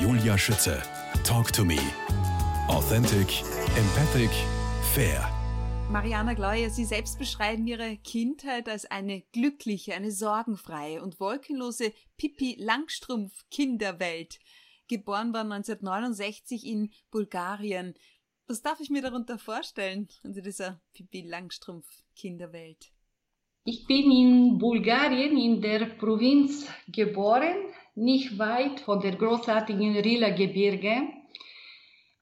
Julia Schütze. Talk to me. Authentic, empathic, fair. Mariana Gleuer, Sie selbst beschreiben Ihre Kindheit als eine glückliche, eine sorgenfreie und wolkenlose Pippi Langstrumpf Kinderwelt. Geboren war 1969 in Bulgarien. Was darf ich mir darunter vorstellen, unter dieser Pippi Langstrumpf Kinderwelt? Ich bin in Bulgarien in der Provinz geboren, nicht weit von der großartigen Rila-Gebirge.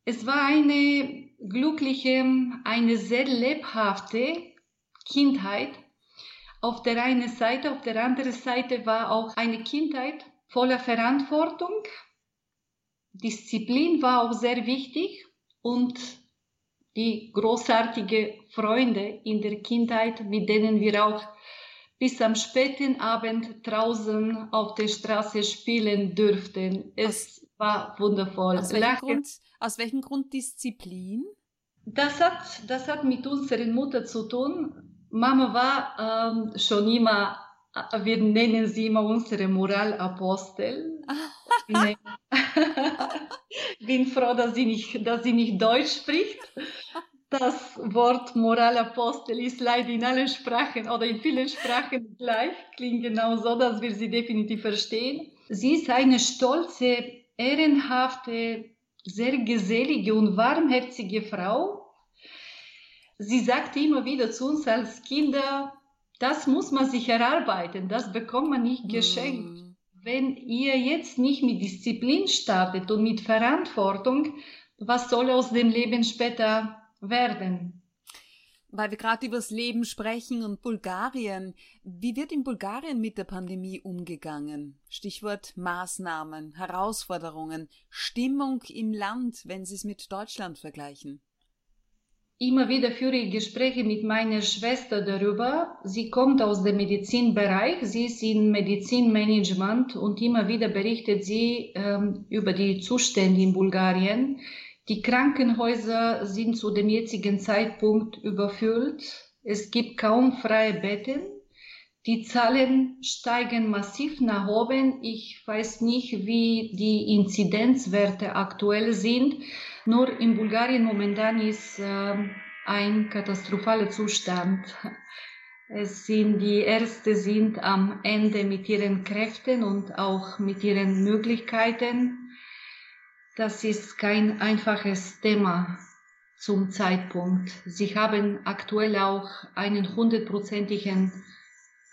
Es war eine glückliche, eine sehr lebhafte Kindheit. Auf der einen Seite, auf der anderen Seite war auch eine Kindheit voller Verantwortung. Disziplin war auch sehr wichtig und die großartige Freunde in der Kindheit, mit denen wir auch bis am späten Abend draußen auf der Straße spielen dürften. Es aus, war wundervoll. Aus welchem, Grund, aus welchem Grund Disziplin? Das hat, das hat mit unserer Mutter zu tun. Mama war ähm, schon immer, äh, wir nennen sie immer unsere Moralapostel. bin froh, dass sie nicht, dass sie nicht Deutsch spricht. Das Wort Moralapostel ist leider in allen Sprachen oder in vielen Sprachen gleich, klingt genau so, dass wir sie definitiv verstehen. Sie ist eine stolze, ehrenhafte, sehr gesellige und warmherzige Frau. Sie sagte immer wieder zu uns als Kinder, das muss man sich erarbeiten, das bekommt man nicht geschenkt. Mm. Wenn ihr jetzt nicht mit Disziplin startet und mit Verantwortung, was soll aus dem Leben später werden. Weil wir gerade über das Leben sprechen und Bulgarien. Wie wird in Bulgarien mit der Pandemie umgegangen? Stichwort Maßnahmen, Herausforderungen, Stimmung im Land, wenn Sie es mit Deutschland vergleichen. Immer wieder führe ich Gespräche mit meiner Schwester darüber. Sie kommt aus dem Medizinbereich, sie ist in Medizinmanagement und immer wieder berichtet sie ähm, über die Zustände in Bulgarien. Die Krankenhäuser sind zu dem jetzigen Zeitpunkt überfüllt. Es gibt kaum freie Betten. Die Zahlen steigen massiv nach oben. Ich weiß nicht, wie die Inzidenzwerte aktuell sind. Nur in Bulgarien momentan ist äh, ein katastrophaler Zustand. Es sind die Ärzte sind am Ende mit ihren Kräften und auch mit ihren Möglichkeiten. Das ist kein einfaches Thema zum Zeitpunkt. Sie haben aktuell auch einen hundertprozentigen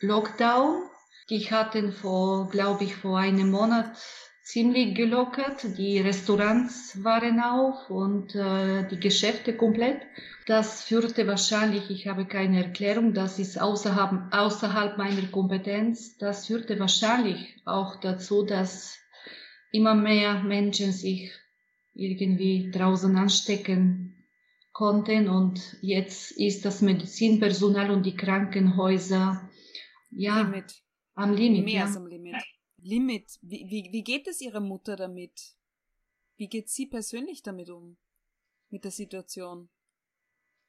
Lockdown. Die hatten vor, glaube ich, vor einem Monat ziemlich gelockert. Die Restaurants waren auf und äh, die Geschäfte komplett. Das führte wahrscheinlich, ich habe keine Erklärung, das ist außerhalb, außerhalb meiner Kompetenz, das führte wahrscheinlich auch dazu, dass immer mehr Menschen sich irgendwie draußen anstecken konnten und jetzt ist das Medizinpersonal und die Krankenhäuser ja Limit. am Limit. Mehr ja. als am Limit. Limit. Wie, wie, wie geht es Ihrer Mutter damit? Wie geht sie persönlich damit um? Mit der Situation?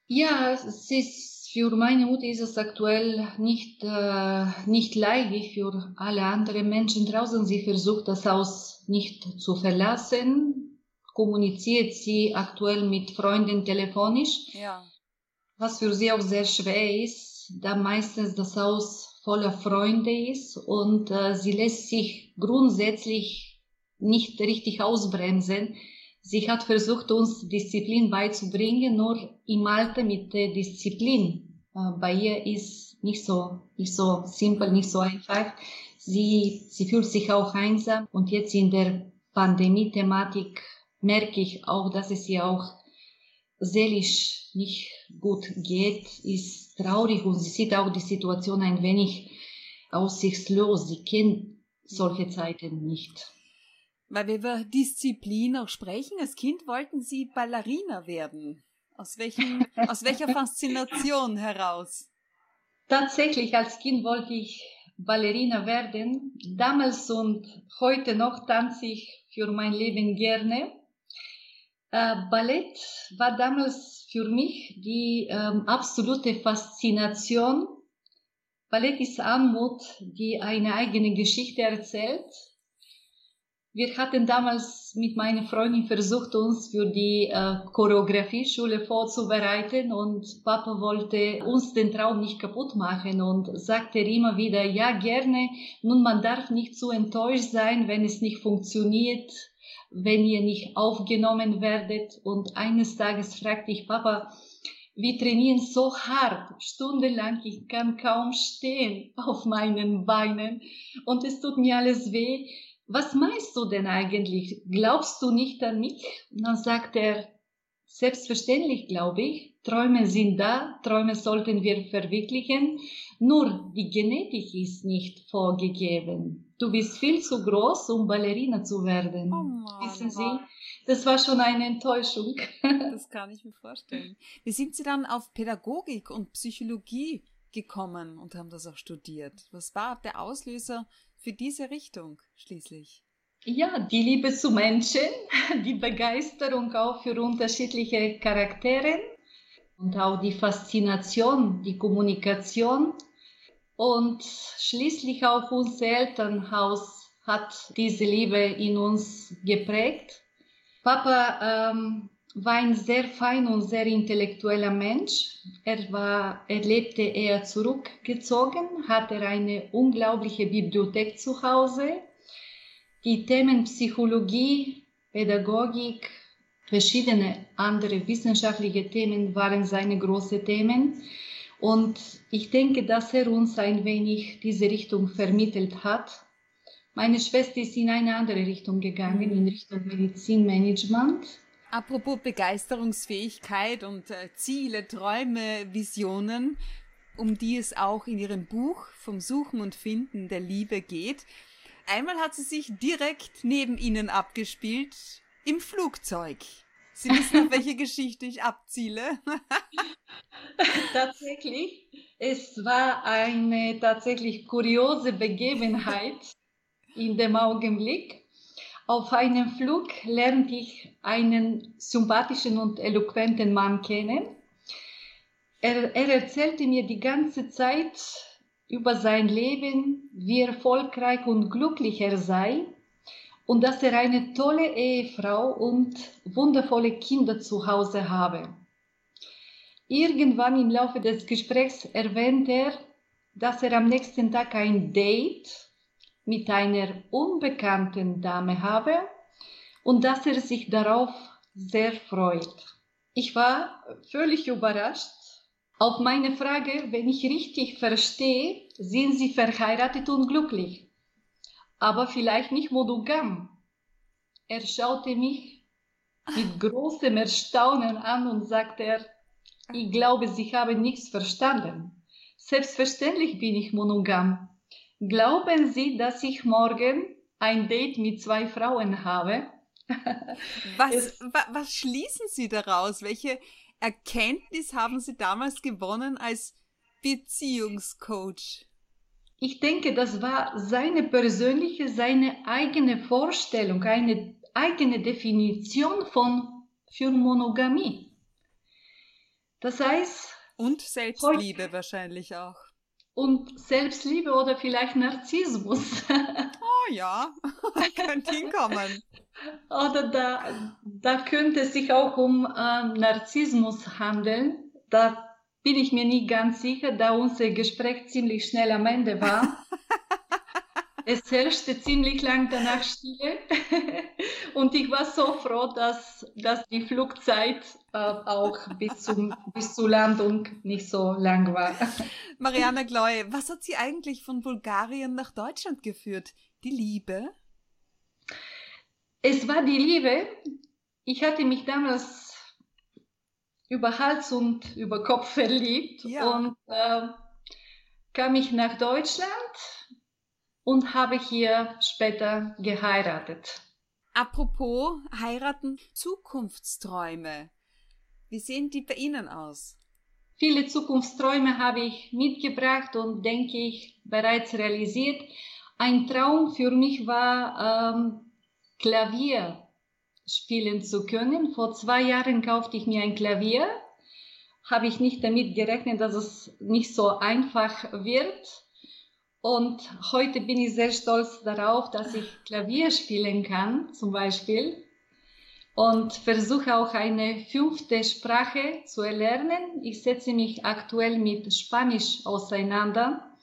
Ja, es ist für meine Mutter ist es aktuell nicht äh, nicht leicht wie für alle anderen Menschen draußen. Sie versucht das Haus nicht zu verlassen, kommuniziert sie aktuell mit Freunden telefonisch, ja. was für sie auch sehr schwer ist, da meistens das Haus voller Freunde ist und äh, sie lässt sich grundsätzlich nicht richtig ausbremsen Sie hat versucht, uns Disziplin beizubringen, nur im Alter mit der Disziplin. Äh, bei ihr ist nicht so, nicht so simpel, nicht so einfach. Sie, sie fühlt sich auch einsam und jetzt in der Pandemie-Thematik merke ich auch, dass es ihr auch seelisch nicht gut geht, ist traurig und sie sieht auch die Situation ein wenig aussichtslos. Sie kennt solche Zeiten nicht. Weil wir über Disziplin auch sprechen. Als Kind wollten Sie Ballerina werden. Aus, welchem, aus welcher Faszination heraus? Tatsächlich, als Kind wollte ich Ballerina werden. Damals und heute noch tanze ich für mein Leben gerne. Äh, Ballett war damals für mich die ähm, absolute Faszination. Ballett ist Anmut, die eine eigene Geschichte erzählt wir hatten damals mit meiner Freundin versucht, uns für die äh, Choreografie-Schule vorzubereiten und Papa wollte uns den Traum nicht kaputt machen und sagte immer wieder, ja gerne, nun man darf nicht zu enttäuscht sein, wenn es nicht funktioniert, wenn ihr nicht aufgenommen werdet. Und eines Tages fragte ich Papa, wir trainieren so hart, stundenlang, ich kann kaum stehen auf meinen Beinen und es tut mir alles weh was meinst du denn eigentlich? Glaubst du nicht an mich? Und dann sagt er, selbstverständlich glaube ich, Träume sind da, Träume sollten wir verwirklichen, nur die Genetik ist nicht vorgegeben. Du bist viel zu groß, um Ballerina zu werden. Oh Mann, Wissen Sie, das war schon eine Enttäuschung. Das kann ich mir vorstellen. Wie sind Sie dann auf Pädagogik und Psychologie gekommen und haben das auch studiert? Was war der Auslöser für diese Richtung schließlich? Ja, die Liebe zu Menschen, die Begeisterung auch für unterschiedliche Charaktere und auch die Faszination, die Kommunikation und schließlich auch unser Elternhaus hat diese Liebe in uns geprägt. Papa ähm, war ein sehr fein und sehr intellektueller Mensch. Er, war, er lebte eher zurückgezogen, hatte eine unglaubliche Bibliothek zu Hause. Die Themen Psychologie, Pädagogik, verschiedene andere wissenschaftliche Themen waren seine großen Themen. Und ich denke, dass er uns ein wenig diese Richtung vermittelt hat. Meine Schwester ist in eine andere Richtung gegangen, in Richtung Medizinmanagement. Apropos Begeisterungsfähigkeit und äh, Ziele, Träume, Visionen, um die es auch in ihrem Buch vom Suchen und Finden der Liebe geht. Einmal hat sie sich direkt neben Ihnen abgespielt im Flugzeug. Sie wissen, auf welche Geschichte ich abziele. tatsächlich, es war eine tatsächlich kuriose Begebenheit in dem Augenblick. Auf einem Flug lernte ich einen sympathischen und eloquenten Mann kennen. Er, er erzählte mir die ganze Zeit über sein Leben, wie erfolgreich und glücklich er sei und dass er eine tolle Ehefrau und wundervolle Kinder zu Hause habe. Irgendwann im Laufe des Gesprächs erwähnt er, dass er am nächsten Tag ein Date mit einer unbekannten Dame habe und dass er sich darauf sehr freut. Ich war völlig überrascht. Auf meine Frage, wenn ich richtig verstehe, sind Sie verheiratet und glücklich, aber vielleicht nicht monogam. Er schaute mich mit großem Erstaunen an und sagte, ich glaube, Sie haben nichts verstanden. Selbstverständlich bin ich monogam. Glauben Sie, dass ich morgen ein Date mit zwei Frauen habe? was, wa, was schließen Sie daraus? Welche Erkenntnis haben Sie damals gewonnen als Beziehungscoach? Ich denke, das war seine persönliche, seine eigene Vorstellung, eine eigene Definition von für Monogamie. Das heißt. Und Selbstliebe wahrscheinlich auch und Selbstliebe oder vielleicht Narzissmus. Oh ja, könnte hinkommen. Oder da, da könnte es sich auch um äh, Narzissmus handeln. Da bin ich mir nicht ganz sicher, da unser Gespräch ziemlich schnell am Ende war. es herrschte ziemlich lang danach Stille und ich war so froh, dass, dass die Flugzeit äh, auch bis, zum, bis zur Landung nicht so lang war. Mariana Gloy, was hat Sie eigentlich von Bulgarien nach Deutschland geführt? Die Liebe? Es war die Liebe. Ich hatte mich damals über Hals und über Kopf verliebt ja. und äh, kam ich nach Deutschland und habe hier später geheiratet. Apropos heiraten, Zukunftsträume. Wie sehen die bei Ihnen aus? Viele Zukunftsträume habe ich mitgebracht und denke ich bereits realisiert. Ein Traum für mich war, ähm, Klavier spielen zu können. Vor zwei Jahren kaufte ich mir ein Klavier. Habe ich nicht damit gerechnet, dass es nicht so einfach wird. Und heute bin ich sehr stolz darauf, dass ich Klavier spielen kann, zum Beispiel. Und versuche auch eine fünfte Sprache zu erlernen. Ich setze mich aktuell mit Spanisch auseinander.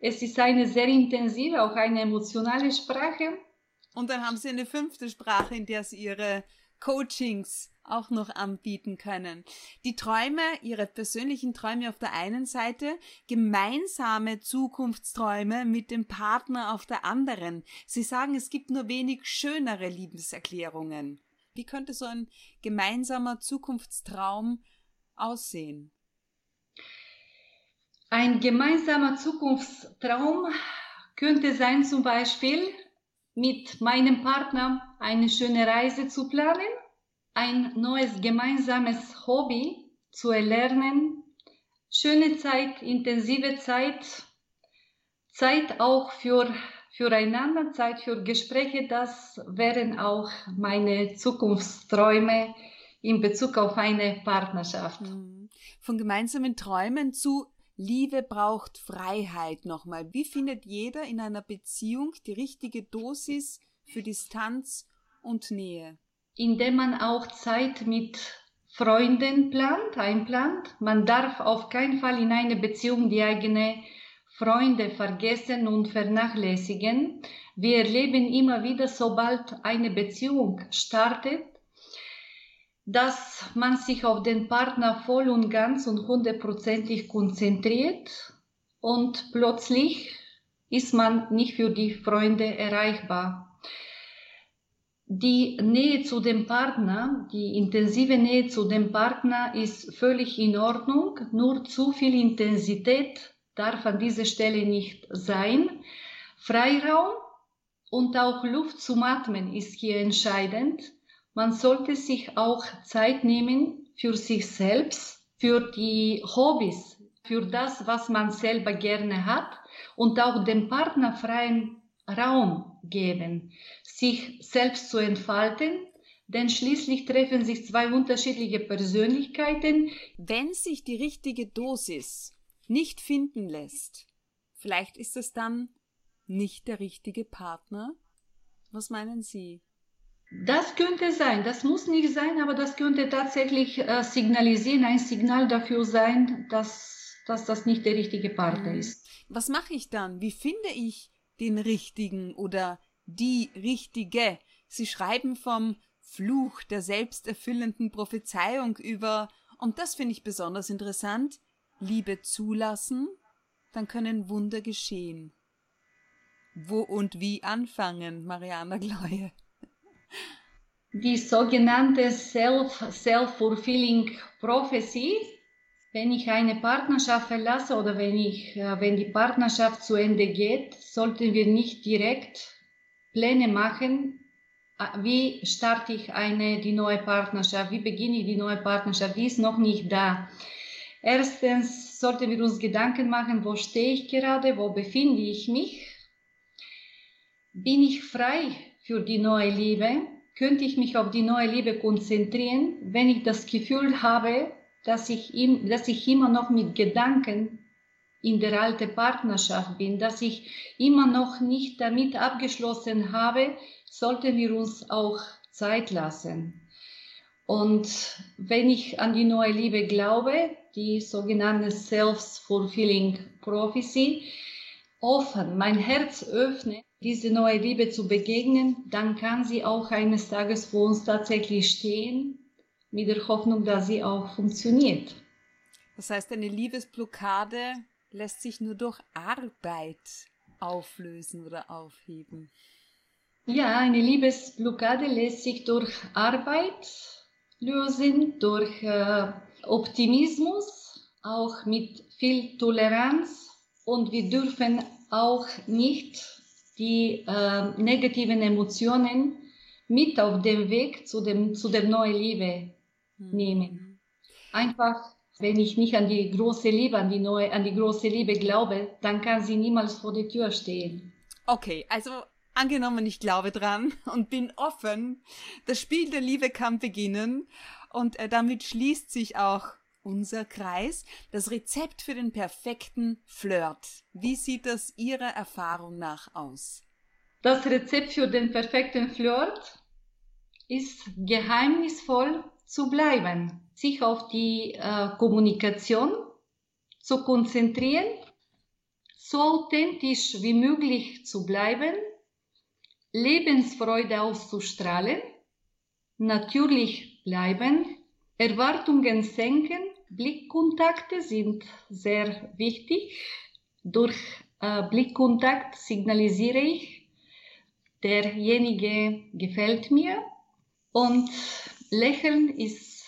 Es ist eine sehr intensive, auch eine emotionale Sprache. Und dann haben Sie eine fünfte Sprache, in der Sie Ihre Coachings auch noch anbieten können. Die Träume, ihre persönlichen Träume auf der einen Seite, gemeinsame Zukunftsträume mit dem Partner auf der anderen. Sie sagen, es gibt nur wenig schönere Liebeserklärungen. Wie könnte so ein gemeinsamer Zukunftstraum aussehen? Ein gemeinsamer Zukunftstraum könnte sein zum Beispiel mit meinem Partner eine schöne Reise zu planen ein neues gemeinsames Hobby zu erlernen, schöne Zeit, intensive Zeit, Zeit auch für füreinander, Zeit für Gespräche, das wären auch meine Zukunftsträume in Bezug auf eine Partnerschaft. Mhm. Von gemeinsamen Träumen zu Liebe braucht Freiheit nochmal. Wie findet jeder in einer Beziehung die richtige Dosis für Distanz und Nähe? Indem man auch Zeit mit Freunden plant, einplant. Man darf auf keinen Fall in eine Beziehung die eigene Freunde vergessen und vernachlässigen. Wir erleben immer wieder, sobald eine Beziehung startet, dass man sich auf den Partner voll und ganz und hundertprozentig konzentriert und plötzlich ist man nicht für die Freunde erreichbar die Nähe zu dem Partner, die intensive Nähe zu dem Partner ist völlig in Ordnung. Nur zu viel Intensität darf an dieser Stelle nicht sein. Freiraum und auch Luft zum Atmen ist hier entscheidend. Man sollte sich auch Zeit nehmen für sich selbst, für die Hobbys, für das, was man selber gerne hat und auch dem Partner freien Raum geben, sich selbst zu entfalten, denn schließlich treffen sich zwei unterschiedliche Persönlichkeiten. Wenn sich die richtige Dosis nicht finden lässt, vielleicht ist es dann nicht der richtige Partner? Was meinen Sie? Das könnte sein, das muss nicht sein, aber das könnte tatsächlich äh, signalisieren, ein Signal dafür sein, dass, dass das nicht der richtige Partner ist. Was mache ich dann? Wie finde ich den Richtigen oder die Richtige. Sie schreiben vom Fluch der selbsterfüllenden Prophezeiung über, und das finde ich besonders interessant, Liebe zulassen, dann können Wunder geschehen. Wo und wie anfangen, Mariana Gleue? Die sogenannte Self-Fulfilling Prophecy wenn ich eine Partnerschaft verlasse oder wenn ich, äh, wenn die Partnerschaft zu Ende geht, sollten wir nicht direkt Pläne machen, äh, wie starte ich eine, die neue Partnerschaft, wie beginne ich die neue Partnerschaft, die ist noch nicht da. Erstens sollten wir uns Gedanken machen, wo stehe ich gerade, wo befinde ich mich, bin ich frei für die neue Liebe, könnte ich mich auf die neue Liebe konzentrieren, wenn ich das Gefühl habe, dass ich, ihm, dass ich immer noch mit Gedanken in der alten Partnerschaft bin, dass ich immer noch nicht damit abgeschlossen habe, sollten wir uns auch Zeit lassen. Und wenn ich an die neue Liebe glaube, die sogenannte Self-Fulfilling Prophecy, offen, mein Herz öffne, diese neue Liebe zu begegnen, dann kann sie auch eines Tages vor uns tatsächlich stehen mit der Hoffnung, dass sie auch funktioniert. Das heißt, eine Liebesblockade lässt sich nur durch Arbeit auflösen oder aufheben. Ja, eine Liebesblockade lässt sich durch Arbeit lösen, durch äh, Optimismus, auch mit viel Toleranz und wir dürfen auch nicht die äh, negativen Emotionen mit auf dem Weg zu, dem, zu der neuen Liebe. Nehmen. Einfach, wenn ich nicht an die große Liebe, an die neue, an die große Liebe glaube, dann kann sie niemals vor der Tür stehen. Okay, also angenommen, ich glaube dran und bin offen, das Spiel der Liebe kann beginnen und äh, damit schließt sich auch unser Kreis, das Rezept für den perfekten Flirt. Wie sieht das Ihrer Erfahrung nach aus? Das Rezept für den perfekten Flirt ist geheimnisvoll zu bleiben, sich auf die äh, Kommunikation zu konzentrieren, so authentisch wie möglich zu bleiben, Lebensfreude auszustrahlen, natürlich bleiben, Erwartungen senken, Blickkontakte sind sehr wichtig. Durch äh, Blickkontakt signalisiere ich, derjenige gefällt mir und Lächeln ist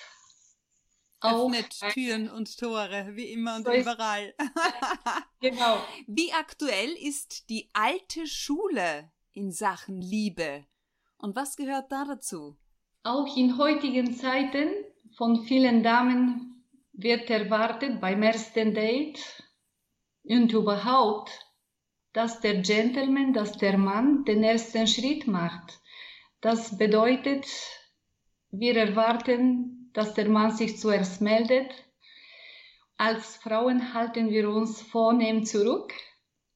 auch öffnet Türen und Tore, wie immer und so überall. genau. Wie aktuell ist die alte Schule in Sachen Liebe? Und was gehört da dazu? Auch in heutigen Zeiten von vielen Damen wird erwartet beim ersten Date und überhaupt, dass der Gentleman, dass der Mann den ersten Schritt macht. Das bedeutet, wir erwarten, dass der Mann sich zuerst meldet. Als Frauen halten wir uns vornehm zurück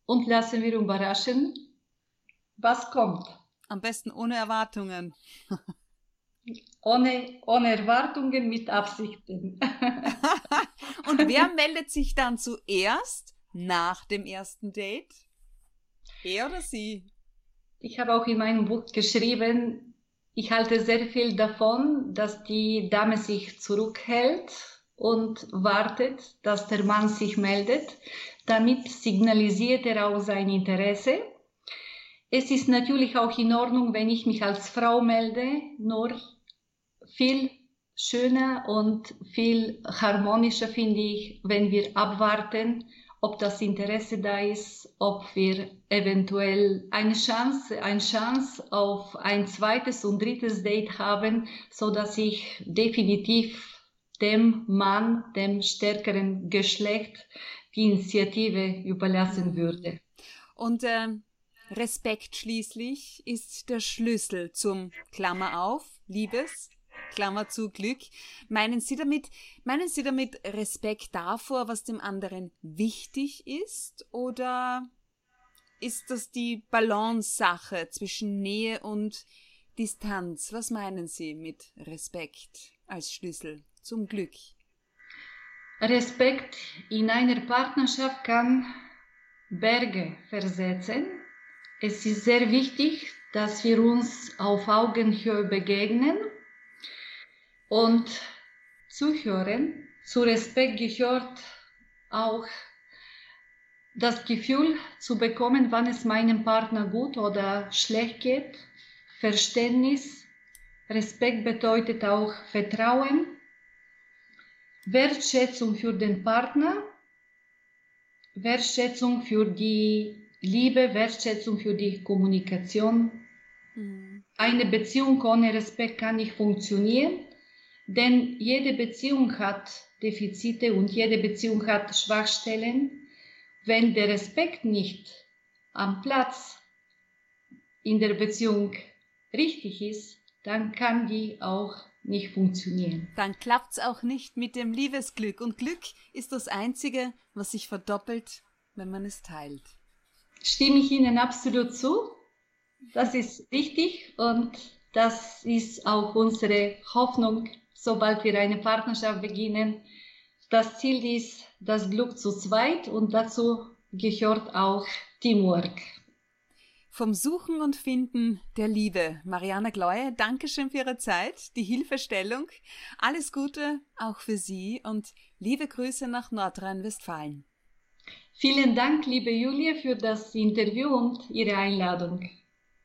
und lassen wir überraschen, was kommt. Am besten ohne Erwartungen. ohne, ohne Erwartungen, mit Absichten. und wer meldet sich dann zuerst nach dem ersten Date? Er oder sie? Ich habe auch in meinem Buch geschrieben, ich halte sehr viel davon, dass die Dame sich zurückhält und wartet, dass der Mann sich meldet. Damit signalisiert er auch sein Interesse. Es ist natürlich auch in Ordnung, wenn ich mich als Frau melde, nur viel schöner und viel harmonischer finde ich, wenn wir abwarten, ob das Interesse da ist, ob wir eventuell eine Chance, eine Chance auf ein zweites und drittes Date haben, so dass ich definitiv dem Mann, dem stärkeren Geschlecht die Initiative überlassen würde. Und äh, Respekt schließlich ist der Schlüssel zum Klammer auf, Liebes, Klammer zu Glück. Meinen Sie damit, meinen Sie damit Respekt davor, was dem anderen wichtig ist? Oder ist das die Balance-Sache zwischen Nähe und Distanz? Was meinen Sie mit Respekt als Schlüssel zum Glück? Respekt in einer Partnerschaft kann Berge versetzen. Es ist sehr wichtig, dass wir uns auf Augenhöhe begegnen und zuhören. Zu Respekt gehört auch das Gefühl zu bekommen, wann es meinem Partner gut oder schlecht geht. Verständnis. Respekt bedeutet auch Vertrauen. Wertschätzung für den Partner. Wertschätzung für die Liebe, Wertschätzung für die Kommunikation. Mhm. Eine Beziehung ohne Respekt kann nicht funktionieren. Denn jede Beziehung hat Defizite und jede Beziehung hat Schwachstellen. Wenn der Respekt nicht am Platz in der Beziehung richtig ist, dann kann die auch nicht funktionieren. Dann klappt es auch nicht mit dem Liebesglück. Und Glück ist das Einzige, was sich verdoppelt, wenn man es teilt. Stimme ich Ihnen absolut zu. Das ist richtig und das ist auch unsere Hoffnung sobald wir eine Partnerschaft beginnen. Das Ziel ist das Glück zu zweit und dazu gehört auch Teamwork. Vom Suchen und Finden der Liebe. Mariana Gleue, Dankeschön für Ihre Zeit, die Hilfestellung. Alles Gute auch für Sie und liebe Grüße nach Nordrhein-Westfalen. Vielen Dank, liebe Julia, für das Interview und Ihre Einladung.